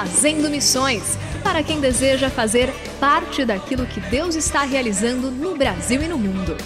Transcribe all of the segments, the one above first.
Fazendo Missões para quem deseja fazer parte daquilo que Deus está realizando no Brasil e no mundo.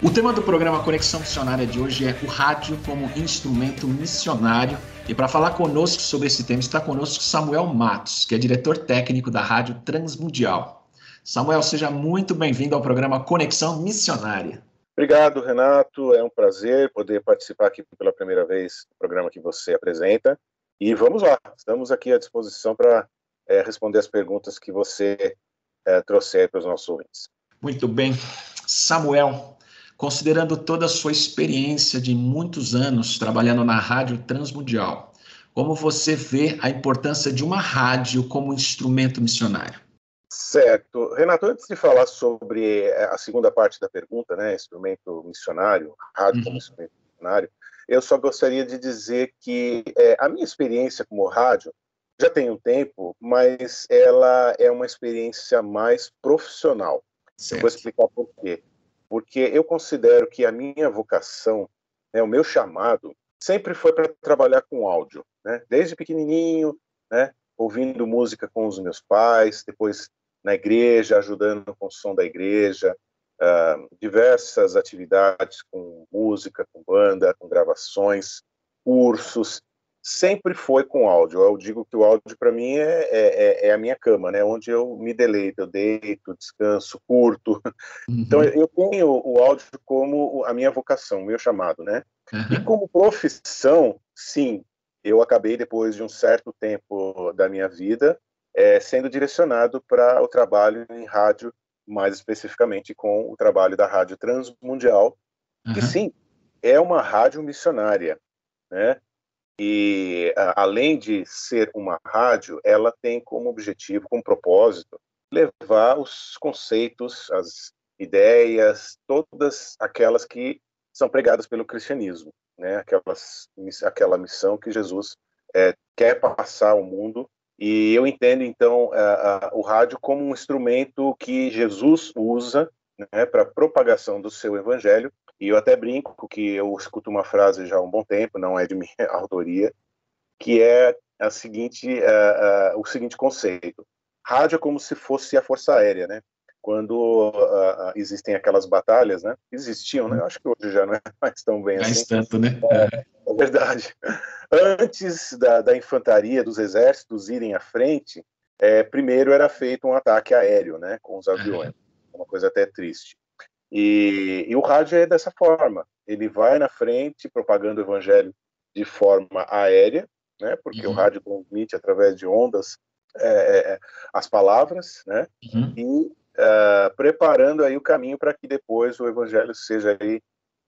O tema do programa Conexão Missionária de hoje é o rádio como instrumento missionário. E para falar conosco sobre esse tema está conosco Samuel Matos, que é diretor técnico da Rádio Transmundial. Samuel, seja muito bem-vindo ao programa Conexão Missionária. Obrigado, Renato. É um prazer poder participar aqui pela primeira vez do programa que você apresenta. E vamos lá, estamos aqui à disposição para é, responder as perguntas que você é, trouxer para os nossos ouvintes. Muito bem. Samuel, considerando toda a sua experiência de muitos anos trabalhando na Rádio Transmundial, como você vê a importância de uma rádio como instrumento missionário? Certo. Renato, antes de falar sobre é, a segunda parte da pergunta, né, instrumento missionário, rádio uhum. como instrumento missionário, eu só gostaria de dizer que é, a minha experiência como rádio já tem um tempo, mas ela é uma experiência mais profissional. Certo. Vou explicar por quê. Porque eu considero que a minha vocação, né, o meu chamado, sempre foi para trabalhar com áudio. Né? Desde pequenininho, né, ouvindo música com os meus pais, depois na igreja, ajudando com o som da igreja, uh, diversas atividades com música, com banda, com gravações, cursos, sempre foi com áudio. Eu digo que o áudio para mim é, é, é, é, a minha cama, né? Onde eu me deleito, eu deito, descanso, curto. Uhum. Então eu tenho o áudio como a minha vocação, o meu chamado, né? Uhum. E como profissão, sim, eu acabei depois de um certo tempo da minha vida é, sendo direcionado para o trabalho em rádio mais especificamente com o trabalho da Rádio Transmundial, uhum. que sim, é uma rádio missionária, né? E a, além de ser uma rádio, ela tem como objetivo, como propósito, levar os conceitos, as ideias, todas aquelas que são pregadas pelo cristianismo, né? Aquelas, aquela missão que Jesus é, quer passar ao mundo e eu entendo, então, a, a, o rádio como um instrumento que Jesus usa né, para propagação do seu evangelho. E eu até brinco que eu escuto uma frase já há um bom tempo, não é de minha autoria, que é a seguinte, o seguinte conceito: rádio é como se fosse a força aérea, né? Quando existem aquelas batalhas, né? Existiam, né? Eu acho que hoje já não é mais tão bem mais assim. tanto, né? É, é verdade. Antes da, da, infantaria, dos exércitos irem à frente, é, primeiro era feito um ataque aéreo, né, com os aviões. Uma coisa até triste. E, e, o rádio é dessa forma. Ele vai na frente propagando o evangelho de forma aérea, né, porque uhum. o rádio transmite através de ondas é, é, é as palavras, né, uhum. e uh, preparando aí o caminho para que depois o evangelho seja aí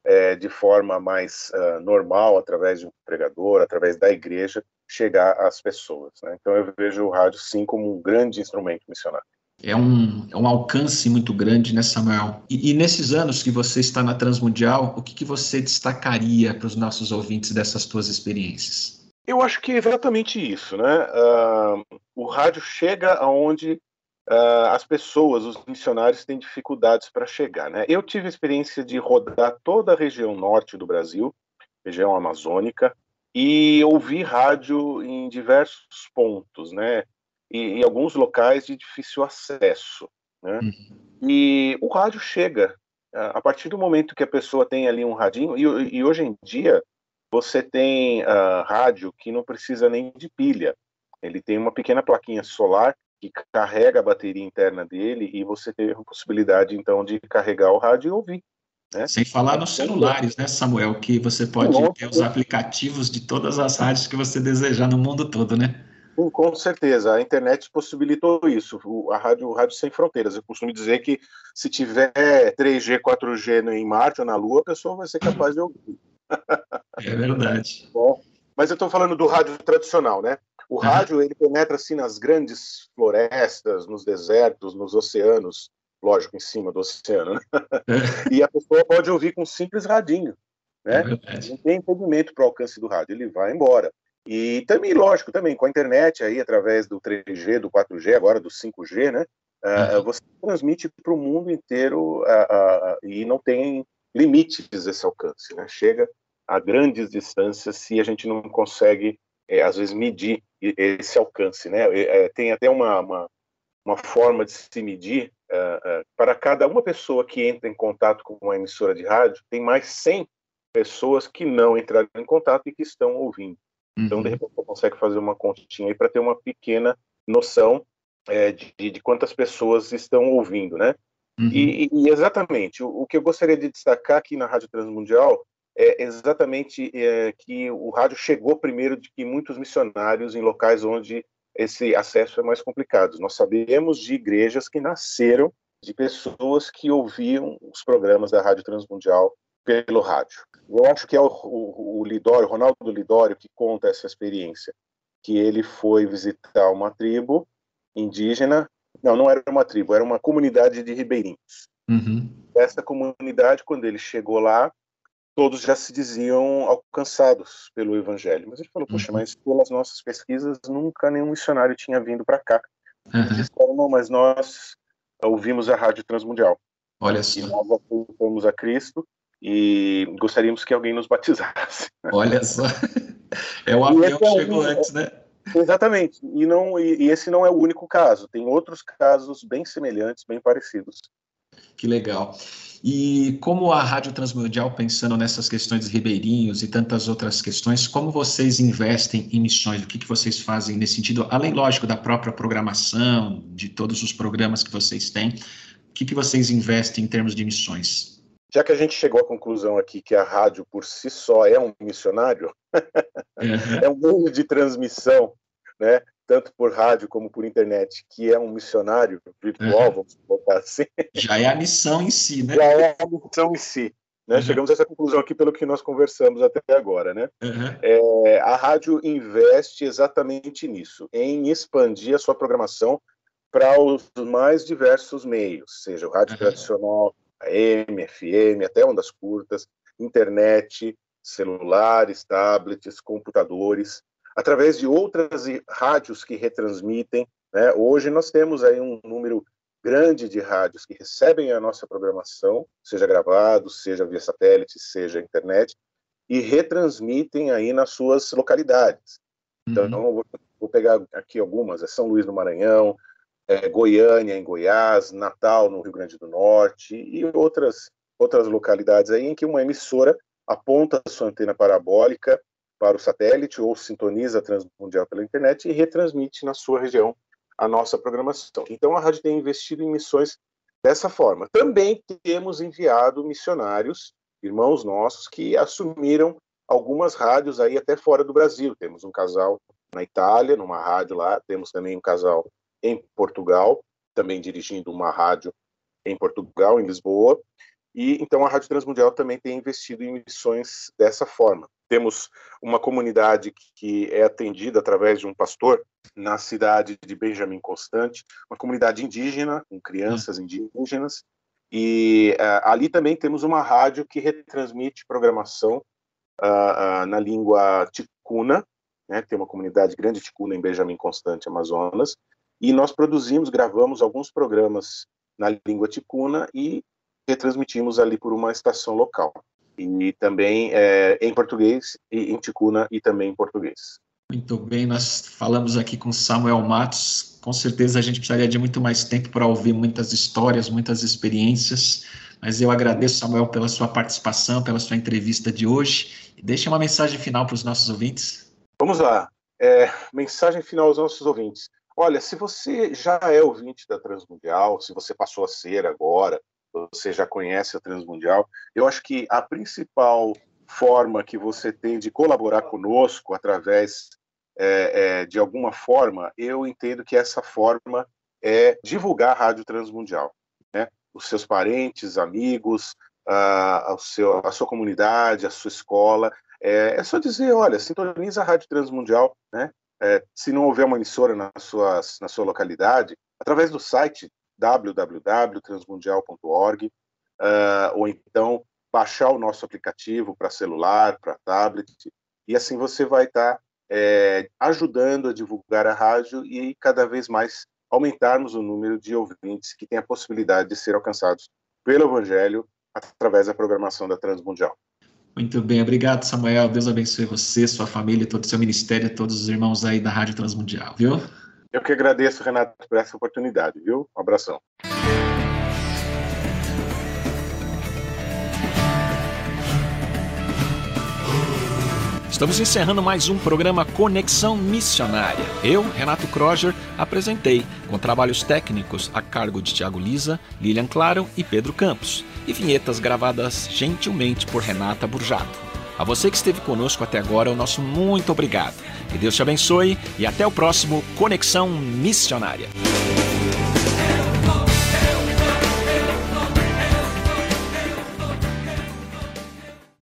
é, de forma mais uh, normal, através de um pregador, através da igreja, chegar às pessoas. Né? Então eu vejo o rádio sim como um grande instrumento missionário. É um, é um alcance muito grande, né, Samuel? E, e nesses anos que você está na Transmundial, o que, que você destacaria para os nossos ouvintes dessas tuas experiências? Eu acho que é exatamente isso, né? Uh, o rádio chega aonde uh, as pessoas, os missionários, têm dificuldades para chegar, né? Eu tive a experiência de rodar toda a região norte do Brasil, região amazônica, e ouvir rádio em diversos pontos, né? E em alguns locais de difícil acesso, né? Uhum. E o rádio chega a partir do momento que a pessoa tem ali um radinho, e, e hoje em dia você tem uh, rádio que não precisa nem de pilha. Ele tem uma pequena plaquinha solar que carrega a bateria interna dele e você tem a possibilidade então de carregar o rádio e ouvir. Né? Sem falar nos celulares, né, Samuel, que você pode ter os aplicativos de todas as rádios que você desejar no mundo todo, né? Com certeza, a internet possibilitou isso, a rádio, rádio sem fronteiras. Eu costumo dizer que se tiver 3G, 4G em Marte ou na Lua, a pessoa vai ser capaz de ouvir. É verdade. Bom, mas eu estou falando do rádio tradicional, né? O uhum. rádio ele penetra assim nas grandes florestas, nos desertos, nos oceanos, lógico, em cima do oceano, né? É. e a pessoa pode ouvir com um simples radinho, né? É Não tem impedimento para o alcance do rádio, ele vai embora. E também, lógico, também com a internet aí, através do 3G, do 4G, agora do 5G, né? Uh, você transmite para o mundo inteiro uh, uh, e não tem limites esse alcance, né? Chega a grandes distâncias se a gente não consegue, é, às vezes, medir esse alcance, né? É, tem até uma, uma, uma, forma de se medir uh, uh, para cada uma pessoa que entra em contato com uma emissora de rádio, tem mais 100 pessoas que não entraram em contato e que estão ouvindo. Uhum. Então, de uhum. repente, você consegue fazer uma continha aí para ter uma pequena noção é, de, de, quantas pessoas estão ouvindo, né? Uhum. E, e, exatamente, o, o, que eu gostaria de destacar aqui na Rádio Transmundial é exatamente é, que o rádio chegou primeiro de que muitos missionários em locais onde esse acesso é mais complicado. Nós sabemos de igrejas que nasceram de pessoas que ouviam os programas da Rádio Transmundial pelo rádio. Eu acho que é o, o, o Lidório, Ronaldo Lidório, que conta essa experiência, que ele foi visitar uma tribo indígena, não, não era uma tribo, era uma comunidade de ribeirinhos. Uhum. Essa comunidade, quando ele chegou lá, todos já se diziam alcançados pelo evangelho. Mas ele falou, poxa, uhum. mas pelas nossas pesquisas nunca nenhum missionário tinha vindo para cá. Uhum. Eles disseram, não, mas nós ouvimos a Rádio Transmundial. Olha só. E nós aceitamos a Cristo e gostaríamos que alguém nos batizasse. Olha só. É o avião que é chegou é, antes, né? Exatamente. E, não, e, e esse não é o único caso. Tem outros casos bem semelhantes, bem parecidos. Que legal. E como a Rádio Transmundial, pensando nessas questões de ribeirinhos e tantas outras questões, como vocês investem em missões? O que, que vocês fazem nesse sentido? Além, lógico, da própria programação, de todos os programas que vocês têm, o que, que vocês investem em termos de missões? Já que a gente chegou à conclusão aqui que a rádio por si só é um missionário, é um meio de transmissão, né? Tanto por rádio como por internet, que é um missionário virtual, uhum. vamos botar assim. Já é a missão em si, né? Já é a missão em si. Né? Uhum. Chegamos a essa conclusão aqui pelo que nós conversamos até agora, né? Uhum. É, a rádio investe exatamente nisso, em expandir a sua programação para os mais diversos meios, seja o rádio tradicional, AM, FM, até ondas curtas, internet, celulares, tablets, computadores, através de outras rádios que retransmitem. Né? Hoje nós temos aí um número grande de rádios que recebem a nossa programação, seja gravado, seja via satélite, seja internet, e retransmitem aí nas suas localidades. Então, uhum. vou, vou, pegar aqui algumas: é São Luís do Maranhão, é Goiânia em Goiás, Natal no Rio Grande do Norte e outras outras localidades aí em que uma emissora aponta a sua antena parabólica para o satélite ou sintoniza a Transmundial pela internet e retransmite na sua região a nossa programação. Então a rádio tem investido em missões dessa forma. Também temos enviado missionários, irmãos nossos, que assumiram algumas rádios aí até fora do Brasil. Temos um casal na Itália, numa rádio lá, temos também um casal em Portugal, também dirigindo uma rádio em Portugal, em Lisboa. E então a Rádio Transmundial também tem investido em missões dessa forma. Temos uma comunidade que é atendida através de um pastor na cidade de Benjamin Constante, uma comunidade indígena, com crianças hum. indígenas, e uh, ali também temos uma rádio que retransmite programação uh, uh, na língua ticuna, né, tem uma comunidade grande ticuna em Benjamin Constante, Amazonas, e nós produzimos, gravamos alguns programas na língua ticuna e retransmitimos ali por uma estação local. E também é, em português, em ticuna e também em português. Muito bem, nós falamos aqui com Samuel Matos. Com certeza a gente precisaria de muito mais tempo para ouvir muitas histórias, muitas experiências. Mas eu agradeço, Samuel, pela sua participação, pela sua entrevista de hoje. E deixa uma mensagem final para os nossos ouvintes. Vamos lá. É, mensagem final aos nossos ouvintes. Olha, se você já é ouvinte da Transmundial, se você passou a ser agora, você já conhece a Transmundial, eu acho que a principal forma que você tem de colaborar conosco através é, é, de alguma forma, eu entendo que essa forma é divulgar a Rádio Transmundial. Né? Os seus parentes, amigos, a, a, seu, a sua comunidade, a sua escola. É, é, só dizer, olha, sintoniza a Rádio Transmundial, né? É, se não houver uma emissora na, sua na sua localidade, através do site www.transmundial.org, uh, ou então baixar o nosso aplicativo para celular, para tablet, e assim você vai estar tá, é, ajudando a divulgar a rádio e cada vez mais aumentarmos o número de ouvintes que têm a possibilidade de ser alcançados pelo Evangelho através da programação da Transmundial. Muito bem, obrigado, Samuel. Deus abençoe você, sua família, todo o seu ministério, todos os irmãos aí da Rádio Transmundial, viu? Eu que agradeço, Renato, por essa oportunidade, viu? Um abração. Estamos encerrando mais um programa Conexão Missionária. Eu, Renato Kroger, apresentei, com trabalhos técnicos a cargo de Tiago Lisa, Lilian Claro e Pedro Campos, e vinhetas gravadas gentilmente por Renata Burjato. A você que esteve conosco até agora, o nosso muito obrigado. Que Deus te abençoe e até o próximo Conexão Missionária.